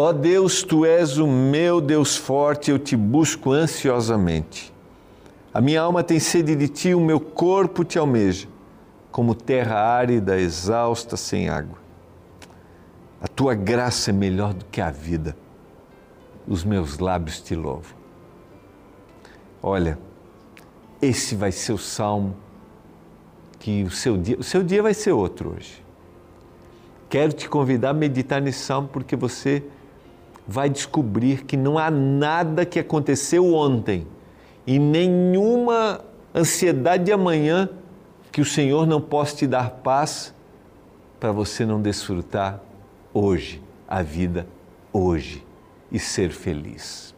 Ó Deus, tu és o meu Deus forte, eu te busco ansiosamente. A minha alma tem sede de ti, o meu corpo te almeja, como terra árida, exausta, sem água. A tua graça é melhor do que a vida. Os meus lábios te louvam. Olha, esse vai ser o salmo que o seu dia, o seu dia vai ser outro hoje. Quero te convidar a meditar nesse salmo porque você vai descobrir que não há nada que aconteceu ontem e nenhuma ansiedade de amanhã que o Senhor não possa te dar paz para você não desfrutar hoje a vida hoje e ser feliz.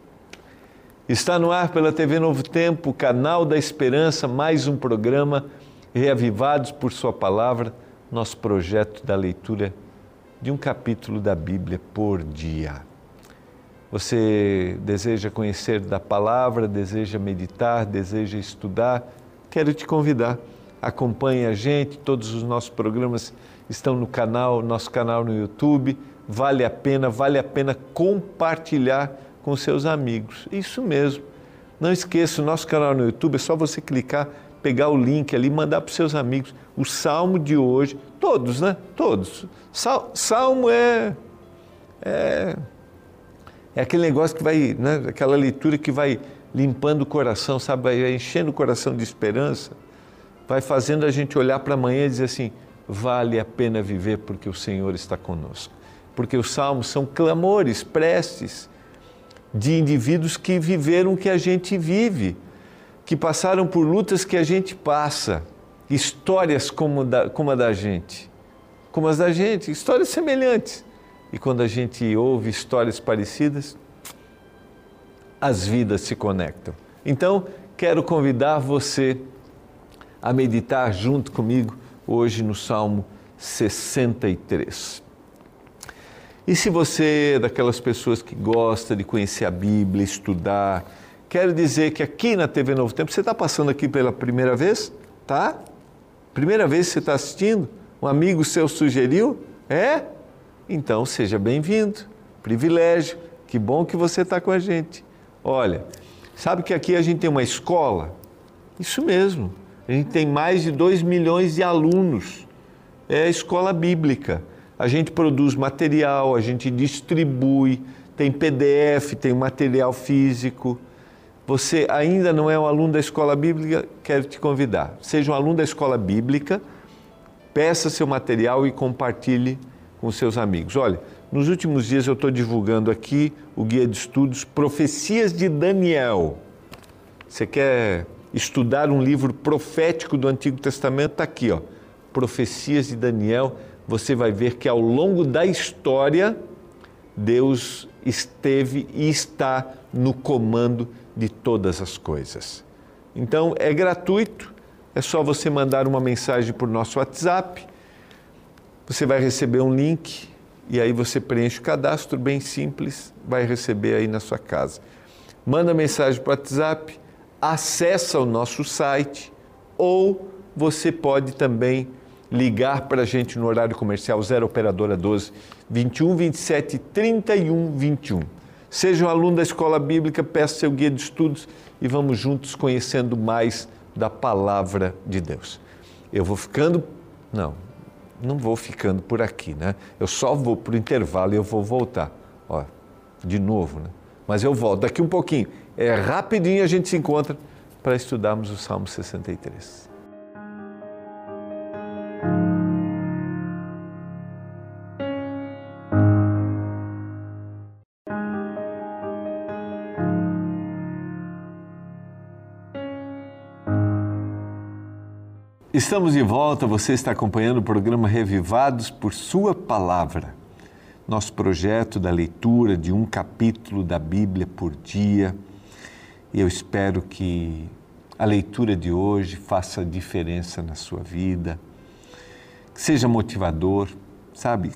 Está no ar pela TV Novo Tempo, canal da Esperança, mais um programa Reavivados por Sua Palavra, nosso projeto da leitura de um capítulo da Bíblia por dia. Você deseja conhecer da palavra, deseja meditar, deseja estudar? Quero te convidar. Acompanhe a gente, todos os nossos programas estão no canal, nosso canal no YouTube. Vale a pena, vale a pena compartilhar com seus amigos. Isso mesmo. Não esqueça, o nosso canal no YouTube é só você clicar, pegar o link ali, mandar para os seus amigos. O salmo de hoje, todos, né? Todos. Salmo é, é é aquele negócio que vai, né, aquela leitura que vai limpando o coração, sabe, vai enchendo o coração de esperança, vai fazendo a gente olhar para amanhã e dizer assim: vale a pena viver porque o Senhor está conosco. Porque os salmos são clamores, preces de indivíduos que viveram o que a gente vive, que passaram por lutas que a gente passa, histórias como, da, como a da gente, como as da gente, histórias semelhantes e quando a gente ouve histórias parecidas, as vidas se conectam. Então, quero convidar você a meditar junto comigo hoje no Salmo 63. E se você é daquelas pessoas que gosta de conhecer a Bíblia, estudar, quero dizer que aqui na TV Novo Tempo, você está passando aqui pela primeira vez? Tá? Primeira vez que você está assistindo? Um amigo seu sugeriu? É? Então seja bem-vindo, privilégio, que bom que você está com a gente. Olha, sabe que aqui a gente tem uma escola? Isso mesmo, a gente tem mais de 2 milhões de alunos. É a escola bíblica. A gente produz material, a gente distribui, tem PDF, tem material físico. Você ainda não é um aluno da escola bíblica? Quero te convidar. Seja um aluno da escola bíblica, peça seu material e compartilhe com seus amigos. Olha, nos últimos dias eu estou divulgando aqui o guia de estudos Profecias de Daniel. Você quer estudar um livro profético do Antigo Testamento? Está aqui, ó. Profecias de Daniel. Você vai ver que ao longo da história, Deus esteve e está no comando de todas as coisas. Então é gratuito, é só você mandar uma mensagem por nosso WhatsApp você vai receber um link e aí você preenche o cadastro bem simples, vai receber aí na sua casa. Manda mensagem para o WhatsApp, acessa o nosso site ou você pode também ligar para a gente no horário comercial 0 operadora 12 21 27 31 21. Seja um aluno da escola bíblica, peça seu guia de estudos e vamos juntos conhecendo mais da palavra de Deus. Eu vou ficando, não, não vou ficando por aqui, né? Eu só vou para o intervalo e eu vou voltar. Ó, de novo, né? Mas eu volto daqui um pouquinho. É rapidinho a gente se encontra para estudarmos o Salmo 63. Estamos de volta, você está acompanhando o programa Revivados por Sua Palavra. Nosso projeto da leitura de um capítulo da Bíblia por dia. E eu espero que a leitura de hoje faça diferença na sua vida, que seja motivador. Sabe,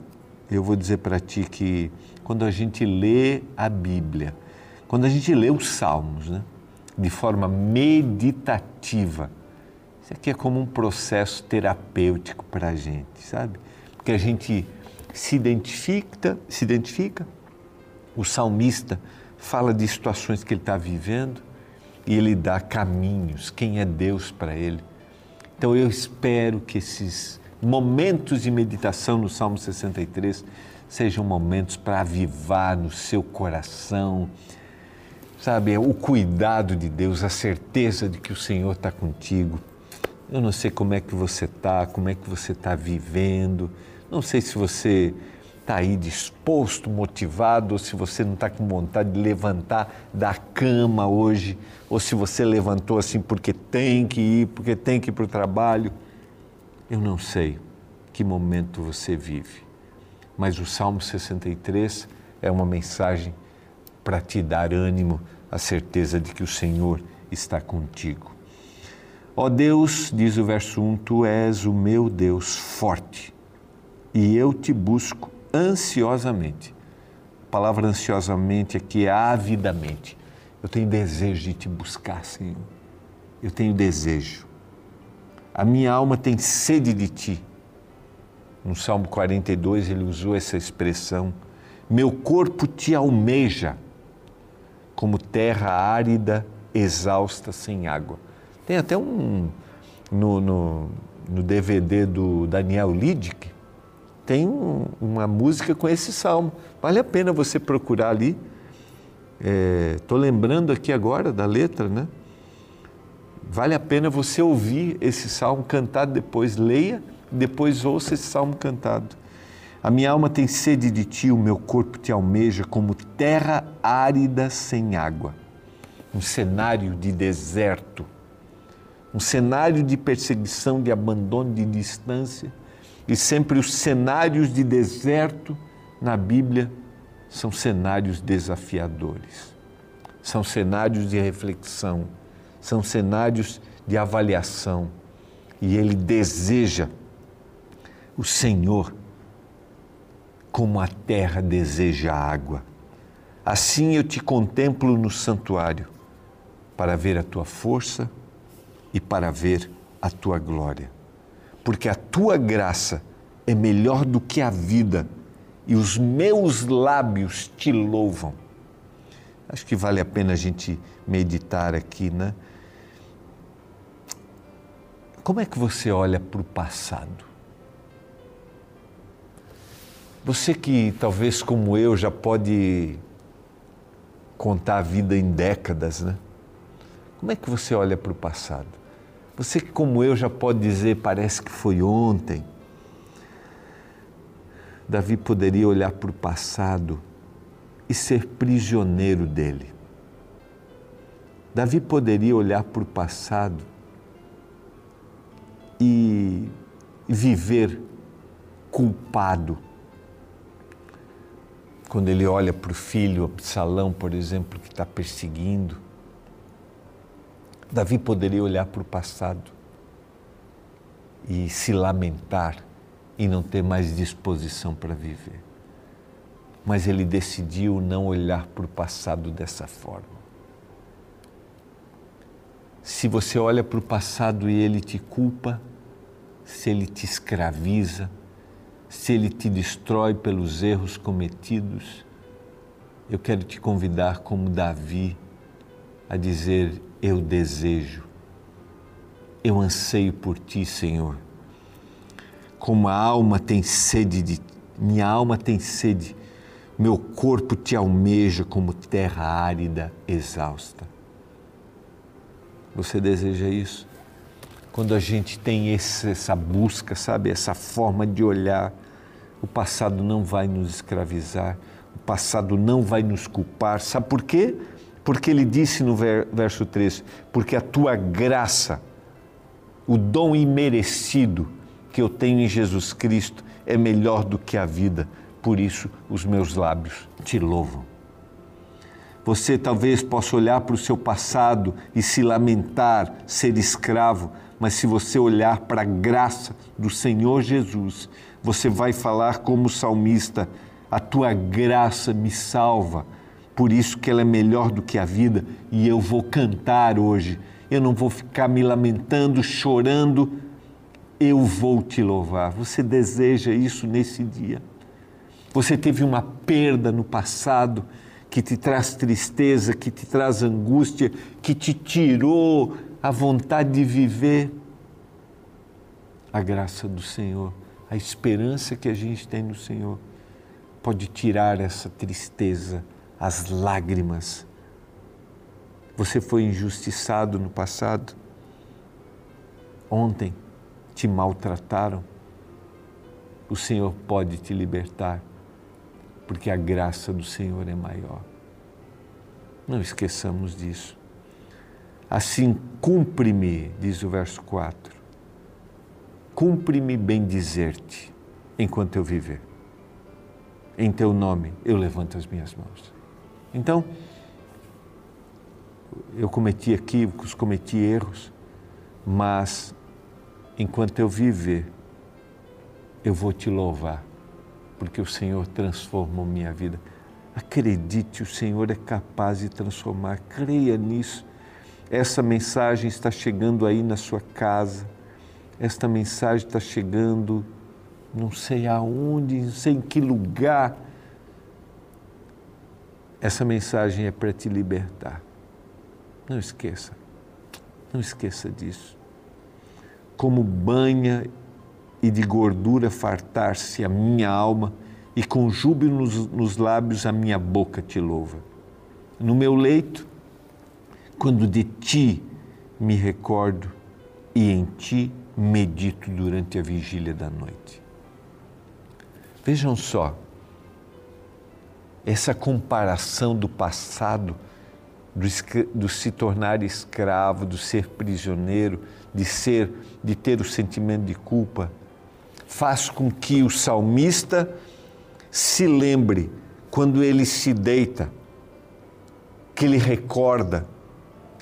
eu vou dizer para ti que quando a gente lê a Bíblia, quando a gente lê os Salmos, né, de forma meditativa, isso aqui é como um processo terapêutico para a gente, sabe? Porque a gente se identifica, se identifica O salmista fala de situações que ele está vivendo e ele dá caminhos, quem é Deus para ele. Então eu espero que esses momentos de meditação no Salmo 63 sejam momentos para avivar no seu coração, sabe, o cuidado de Deus, a certeza de que o Senhor está contigo. Eu não sei como é que você está, como é que você está vivendo, não sei se você está aí disposto, motivado, ou se você não está com vontade de levantar da cama hoje, ou se você levantou assim porque tem que ir, porque tem que ir para o trabalho. Eu não sei que momento você vive, mas o Salmo 63 é uma mensagem para te dar ânimo, a certeza de que o Senhor está contigo. Ó Deus, diz o verso 1, tu és o meu Deus forte e eu te busco ansiosamente. A palavra ansiosamente aqui é avidamente. Eu tenho desejo de te buscar, Senhor. Eu tenho desejo. A minha alma tem sede de ti. No Salmo 42 ele usou essa expressão. Meu corpo te almeja como terra árida, exausta, sem água. Tem até um no, no, no DVD do Daniel Lidick, tem um, uma música com esse salmo. Vale a pena você procurar ali. Estou é, lembrando aqui agora da letra, né? Vale a pena você ouvir esse salmo cantado depois, leia, depois ouça esse salmo cantado. A minha alma tem sede de ti, o meu corpo te almeja como terra árida sem água. Um cenário de deserto, um cenário de perseguição, de abandono, de distância e sempre os cenários de deserto na Bíblia são cenários desafiadores, são cenários de reflexão, são cenários de avaliação. E ele deseja o Senhor como a terra deseja a água. Assim eu te contemplo no santuário, para ver a tua força e para ver a tua glória porque a tua graça é melhor do que a vida e os meus lábios te louvam. Acho que vale a pena a gente meditar aqui, né? Como é que você olha para o passado? Você que talvez como eu já pode contar a vida em décadas, né? Como é que você olha para o passado? Você como eu, já pode dizer, parece que foi ontem. Davi poderia olhar para o passado e ser prisioneiro dele. Davi poderia olhar para o passado e viver culpado. Quando ele olha para o filho Absalão, por exemplo, que está perseguindo, Davi poderia olhar para o passado e se lamentar e não ter mais disposição para viver. Mas ele decidiu não olhar para o passado dessa forma. Se você olha para o passado e ele te culpa, se ele te escraviza, se ele te destrói pelos erros cometidos, eu quero te convidar, como Davi, a dizer: eu desejo, eu anseio por ti, Senhor. Como a alma tem sede de minha alma tem sede, meu corpo te almeja como terra árida, exausta. Você deseja isso? Quando a gente tem esse, essa busca, sabe, essa forma de olhar, o passado não vai nos escravizar, o passado não vai nos culpar. Sabe por quê? Porque ele disse no verso 3: Porque a tua graça, o dom imerecido que eu tenho em Jesus Cristo é melhor do que a vida, por isso os meus lábios te louvam. Você talvez possa olhar para o seu passado e se lamentar, ser escravo, mas se você olhar para a graça do Senhor Jesus, você vai falar como salmista: A tua graça me salva por isso que ela é melhor do que a vida e eu vou cantar hoje. Eu não vou ficar me lamentando, chorando. Eu vou te louvar. Você deseja isso nesse dia? Você teve uma perda no passado que te traz tristeza, que te traz angústia, que te tirou a vontade de viver. A graça do Senhor, a esperança que a gente tem no Senhor, pode tirar essa tristeza, as lágrimas. Você foi injustiçado no passado. Ontem te maltrataram. O Senhor pode te libertar porque a graça do Senhor é maior. Não esqueçamos disso. Assim, cumpre-me, diz o verso 4, cumpre-me bem dizer-te enquanto eu viver. Em teu nome eu levanto as minhas mãos. Então, eu cometi equívocos, cometi erros, mas enquanto eu viver, eu vou te louvar porque o Senhor transformou minha vida. Acredite, o Senhor é capaz de transformar, creia nisso. Essa mensagem está chegando aí na sua casa, esta mensagem está chegando não sei aonde, não sei em que lugar. Essa mensagem é para te libertar. Não esqueça, não esqueça disso. Como banha e de gordura fartar-se a minha alma, e com júbilo nos, nos lábios a minha boca te louva. No meu leito, quando de ti me recordo e em ti medito durante a vigília da noite. Vejam só, essa comparação do passado, do, do, se tornar escravo, do ser prisioneiro, de ser, de ter o sentimento de culpa, faz com que o salmista se lembre quando ele se deita, que ele recorda,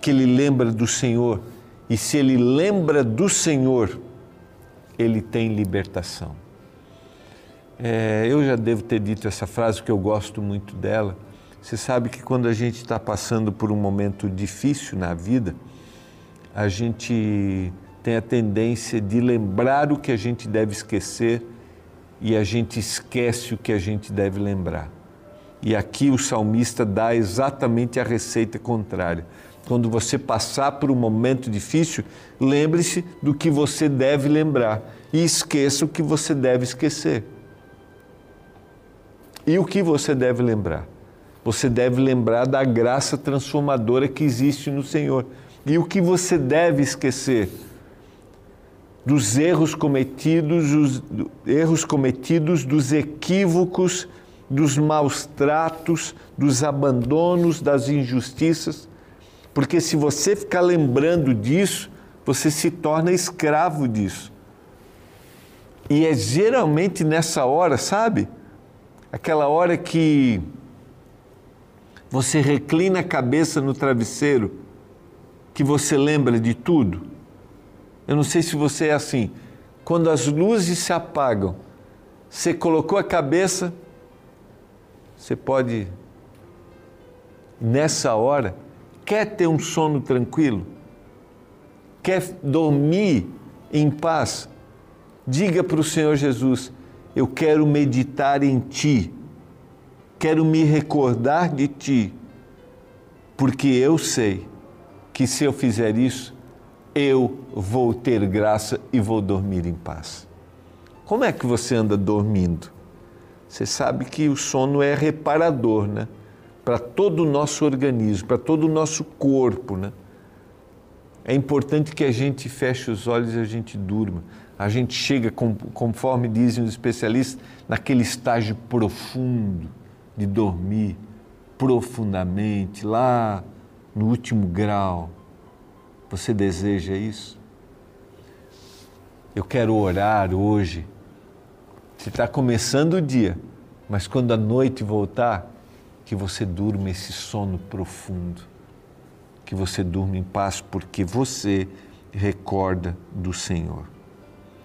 que ele lembra do Senhor. E se ele lembra do Senhor, ele tem libertação. É, eu já devo ter dito essa frase, porque eu gosto muito dela. Você sabe que quando a gente está passando por um momento difícil na vida, a gente tem a tendência de lembrar o que a gente deve esquecer e a gente esquece o que a gente deve lembrar. E aqui o salmista dá exatamente a receita contrária. Quando você passar por um momento difícil, lembre-se do que você deve lembrar e esqueça o que você deve esquecer. E o que você deve lembrar? Você deve lembrar da graça transformadora que existe no Senhor. E o que você deve esquecer? dos erros cometidos, os erros cometidos, dos equívocos, dos maus tratos, dos abandonos, das injustiças. Porque se você ficar lembrando disso, você se torna escravo disso. E é geralmente nessa hora, sabe? Aquela hora que você reclina a cabeça no travesseiro, que você lembra de tudo eu não sei se você é assim. Quando as luzes se apagam, você colocou a cabeça, você pode, nessa hora, quer ter um sono tranquilo? Quer dormir em paz? Diga para o Senhor Jesus: Eu quero meditar em Ti, quero me recordar de Ti, porque eu sei que se eu fizer isso, eu vou ter graça e vou dormir em paz. Como é que você anda dormindo? Você sabe que o sono é reparador, né? Para todo o nosso organismo, para todo o nosso corpo, né? É importante que a gente feche os olhos e a gente durma. A gente chega, conforme dizem os especialistas, naquele estágio profundo de dormir profundamente, lá no último grau você deseja isso? Eu quero orar hoje. Você está começando o dia, mas quando a noite voltar, que você durma esse sono profundo, que você durma em paz, porque você recorda do Senhor.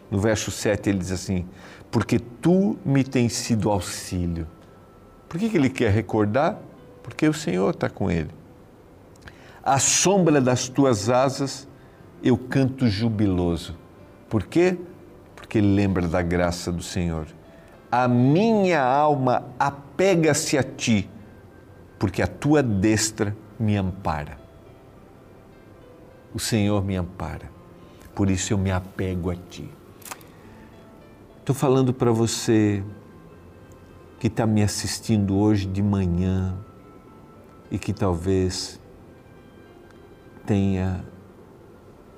No verso 7 ele diz assim: Porque tu me tens sido auxílio. Por que, que ele quer recordar? Porque o Senhor está com ele à sombra das tuas asas, eu canto jubiloso. Por quê? Porque ele lembra da graça do Senhor. a minha alma apega-se a ti, porque a tua destra me ampara. O Senhor me ampara, por isso eu me apego a ti. Estou falando para você que está me assistindo hoje de manhã e que talvez tenha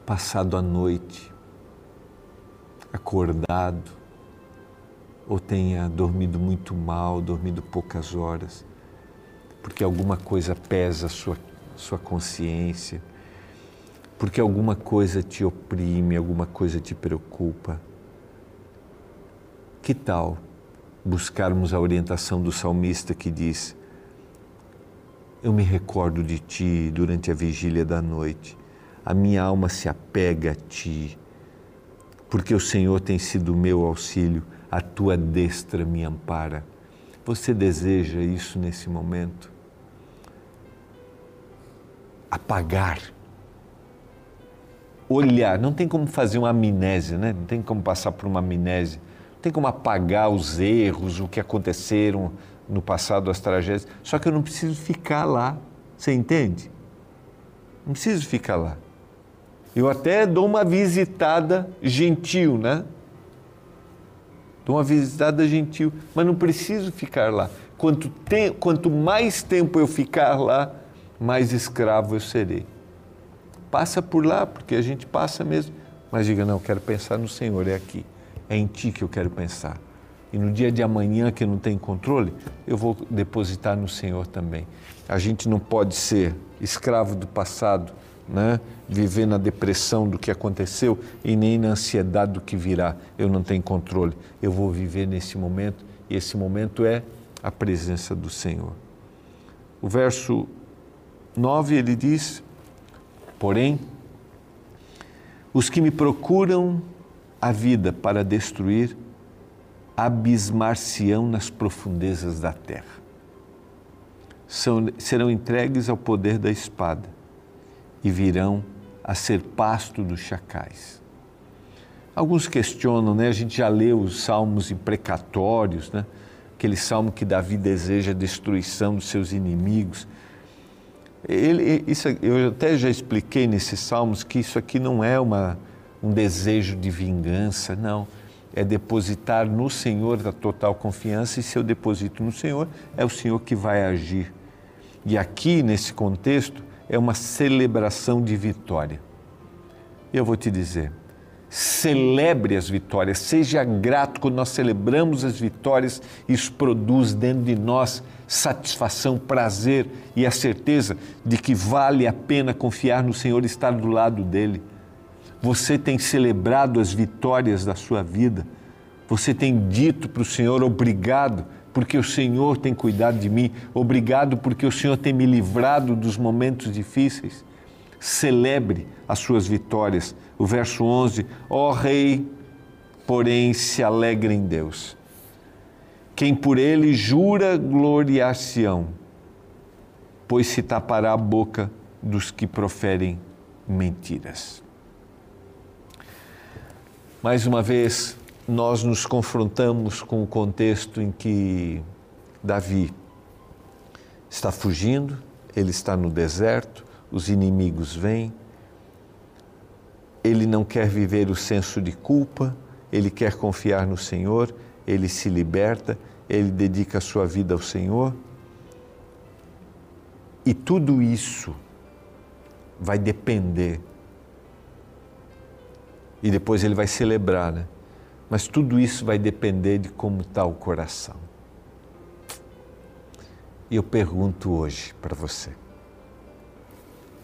passado a noite acordado ou tenha dormido muito mal, dormido poucas horas, porque alguma coisa pesa a sua, sua consciência, porque alguma coisa te oprime, alguma coisa te preocupa. Que tal buscarmos a orientação do salmista que diz: Eu me recordo de ti durante a vigília da noite, a minha alma se apega a ti, porque o Senhor tem sido meu auxílio, a tua destra me ampara. Você deseja isso nesse momento? Apagar. Olhar, não tem como fazer uma amnésia, né? Não tem como passar por uma amnésia tem como apagar os erros, o que aconteceram no passado, as tragédias. Só que eu não preciso ficar lá, você entende? Não preciso ficar lá. Eu até dou uma visitada gentil, né? Dou uma visitada gentil, mas não preciso ficar lá. Quanto, te, quanto mais tempo eu ficar lá, mais escravo eu serei. Passa por lá, porque a gente passa mesmo. Mas diga, não, quero pensar no Senhor, é aqui é em ti que eu quero pensar. E no dia de amanhã que não tem controle, eu vou depositar no Senhor também. A gente não pode ser escravo do passado, né? viver na depressão do que aconteceu e nem na ansiedade do que virá. Eu não tenho controle. Eu vou viver nesse momento e esse momento é a presença do Senhor. O verso 9 ele diz: Porém, os que me procuram a vida para destruir, abismar-se-ão nas profundezas da terra. São, serão entregues ao poder da espada e virão a ser pasto dos chacais. Alguns questionam, né? A gente já leu os salmos imprecatórios, né? Aquele salmo que Davi deseja a destruição dos seus inimigos. Ele, isso, eu até já expliquei nesses salmos que isso aqui não é uma um desejo de vingança, não. É depositar no Senhor a total confiança, e se eu deposito no Senhor, é o Senhor que vai agir. E aqui, nesse contexto, é uma celebração de vitória. Eu vou te dizer, celebre as vitórias, seja grato quando nós celebramos as vitórias, isso produz dentro de nós satisfação, prazer e a certeza de que vale a pena confiar no Senhor e estar do lado dele. Você tem celebrado as vitórias da sua vida. Você tem dito para o Senhor: obrigado, porque o Senhor tem cuidado de mim. Obrigado, porque o Senhor tem me livrado dos momentos difíceis. Celebre as suas vitórias. O verso 11: Ó oh, Rei, porém se alegre em Deus. Quem por ele jura gloriar-se-ão, pois se tapará a boca dos que proferem mentiras. Mais uma vez, nós nos confrontamos com o contexto em que Davi está fugindo, ele está no deserto, os inimigos vêm, ele não quer viver o senso de culpa, ele quer confiar no Senhor, ele se liberta, ele dedica a sua vida ao Senhor. E tudo isso vai depender e depois ele vai celebrar, né? Mas tudo isso vai depender de como está o coração. E eu pergunto hoje para você: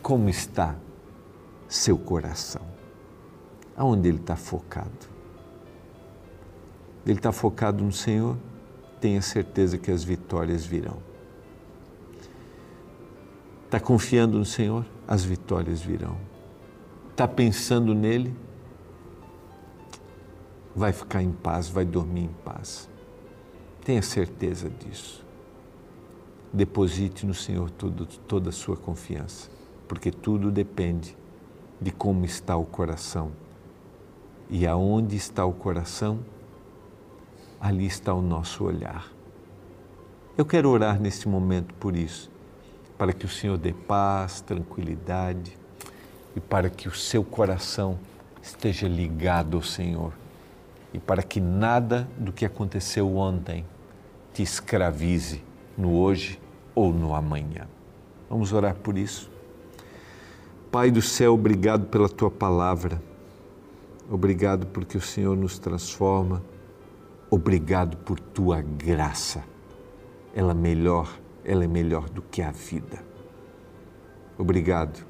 como está seu coração? Aonde ele está focado? Ele está focado no Senhor? Tenha certeza que as vitórias virão. Está confiando no Senhor? As vitórias virão. Está pensando nele? Vai ficar em paz, vai dormir em paz. Tenha certeza disso. Deposite no Senhor toda a sua confiança, porque tudo depende de como está o coração. E aonde está o coração, ali está o nosso olhar. Eu quero orar neste momento por isso, para que o Senhor dê paz, tranquilidade e para que o seu coração esteja ligado ao Senhor e para que nada do que aconteceu ontem te escravize no hoje ou no amanhã. Vamos orar por isso. Pai do céu, obrigado pela tua palavra. Obrigado porque o Senhor nos transforma. Obrigado por tua graça. Ela é melhor, ela é melhor do que a vida. Obrigado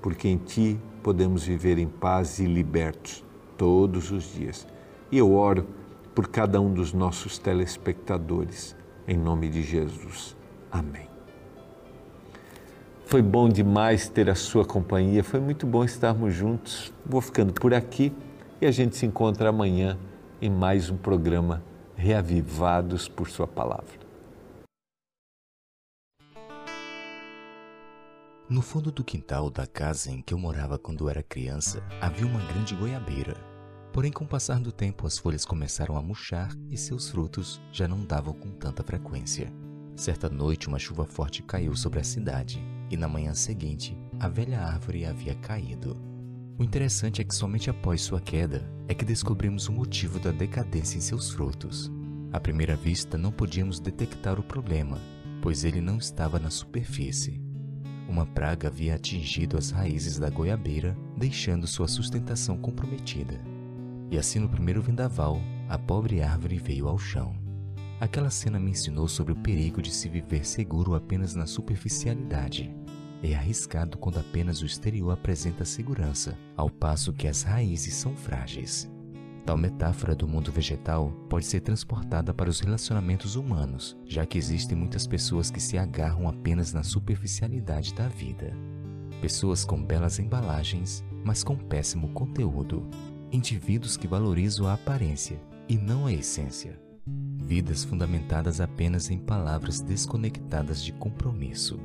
porque em ti podemos viver em paz e libertos todos os dias. E eu oro por cada um dos nossos telespectadores, em nome de Jesus. Amém. Foi bom demais ter a sua companhia, foi muito bom estarmos juntos. Vou ficando por aqui e a gente se encontra amanhã em mais um programa Reavivados por Sua Palavra. No fundo do quintal da casa em que eu morava quando era criança, havia uma grande goiabeira. Porém, com o passar do tempo, as folhas começaram a murchar e seus frutos já não davam com tanta frequência. Certa noite, uma chuva forte caiu sobre a cidade e na manhã seguinte, a velha árvore havia caído. O interessante é que somente após sua queda é que descobrimos o motivo da decadência em seus frutos. À primeira vista, não podíamos detectar o problema, pois ele não estava na superfície uma praga havia atingido as raízes da goiabeira, deixando sua sustentação comprometida. E assim, no primeiro vendaval, a pobre árvore veio ao chão. Aquela cena me ensinou sobre o perigo de se viver seguro apenas na superficialidade. É arriscado quando apenas o exterior apresenta segurança, ao passo que as raízes são frágeis. Tal metáfora do mundo vegetal pode ser transportada para os relacionamentos humanos, já que existem muitas pessoas que se agarram apenas na superficialidade da vida. Pessoas com belas embalagens, mas com péssimo conteúdo. Indivíduos que valorizam a aparência e não a essência. Vidas fundamentadas apenas em palavras desconectadas de compromisso.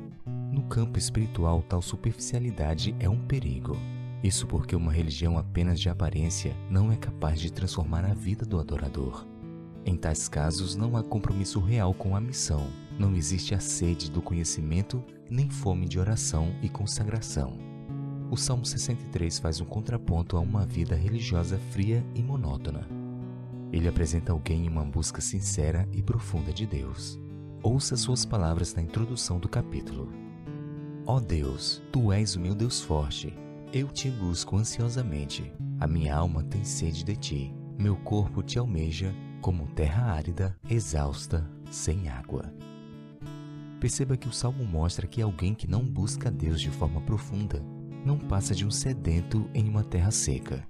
No campo espiritual, tal superficialidade é um perigo isso porque uma religião apenas de aparência não é capaz de transformar a vida do adorador. Em tais casos, não há compromisso real com a missão, não existe a sede do conhecimento nem fome de oração e consagração. O Salmo 63 faz um contraponto a uma vida religiosa fria e monótona. Ele apresenta alguém em uma busca sincera e profunda de Deus. Ouça suas palavras na introdução do capítulo. Ó oh Deus, tu és o meu Deus forte eu te busco ansiosamente. A minha alma tem sede de ti. Meu corpo te almeja como terra árida, exausta, sem água. Perceba que o salmo mostra que alguém que não busca Deus de forma profunda não passa de um sedento em uma terra seca.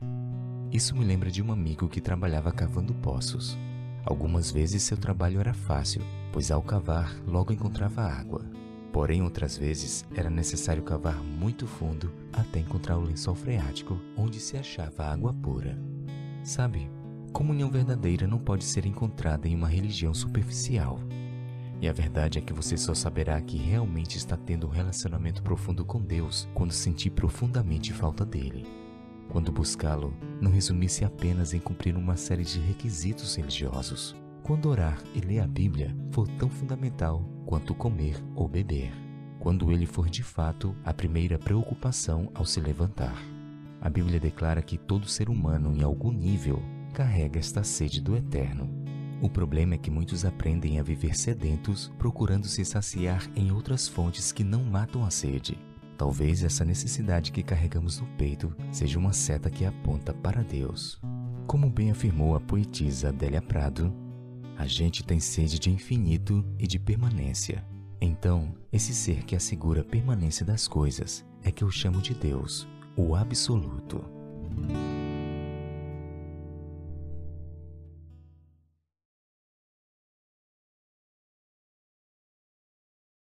Isso me lembra de um amigo que trabalhava cavando poços. Algumas vezes seu trabalho era fácil, pois ao cavar logo encontrava água. Porém, outras vezes era necessário cavar muito fundo até encontrar o lençol freático onde se achava água pura. Sabe, comunhão verdadeira não pode ser encontrada em uma religião superficial. E a verdade é que você só saberá que realmente está tendo um relacionamento profundo com Deus quando sentir profundamente falta dele. Quando buscá-lo, não resumisse apenas em cumprir uma série de requisitos religiosos. Quando orar e ler a Bíblia for tão fundamental quanto comer ou beber, quando ele for de fato a primeira preocupação ao se levantar. A Bíblia declara que todo ser humano, em algum nível, carrega esta sede do eterno. O problema é que muitos aprendem a viver sedentos, procurando se saciar em outras fontes que não matam a sede. Talvez essa necessidade que carregamos no peito seja uma seta que aponta para Deus. Como bem afirmou a poetisa Adélia Prado, a gente tem sede de infinito e de permanência. Então, esse ser que assegura a permanência das coisas é que eu chamo de Deus, o Absoluto.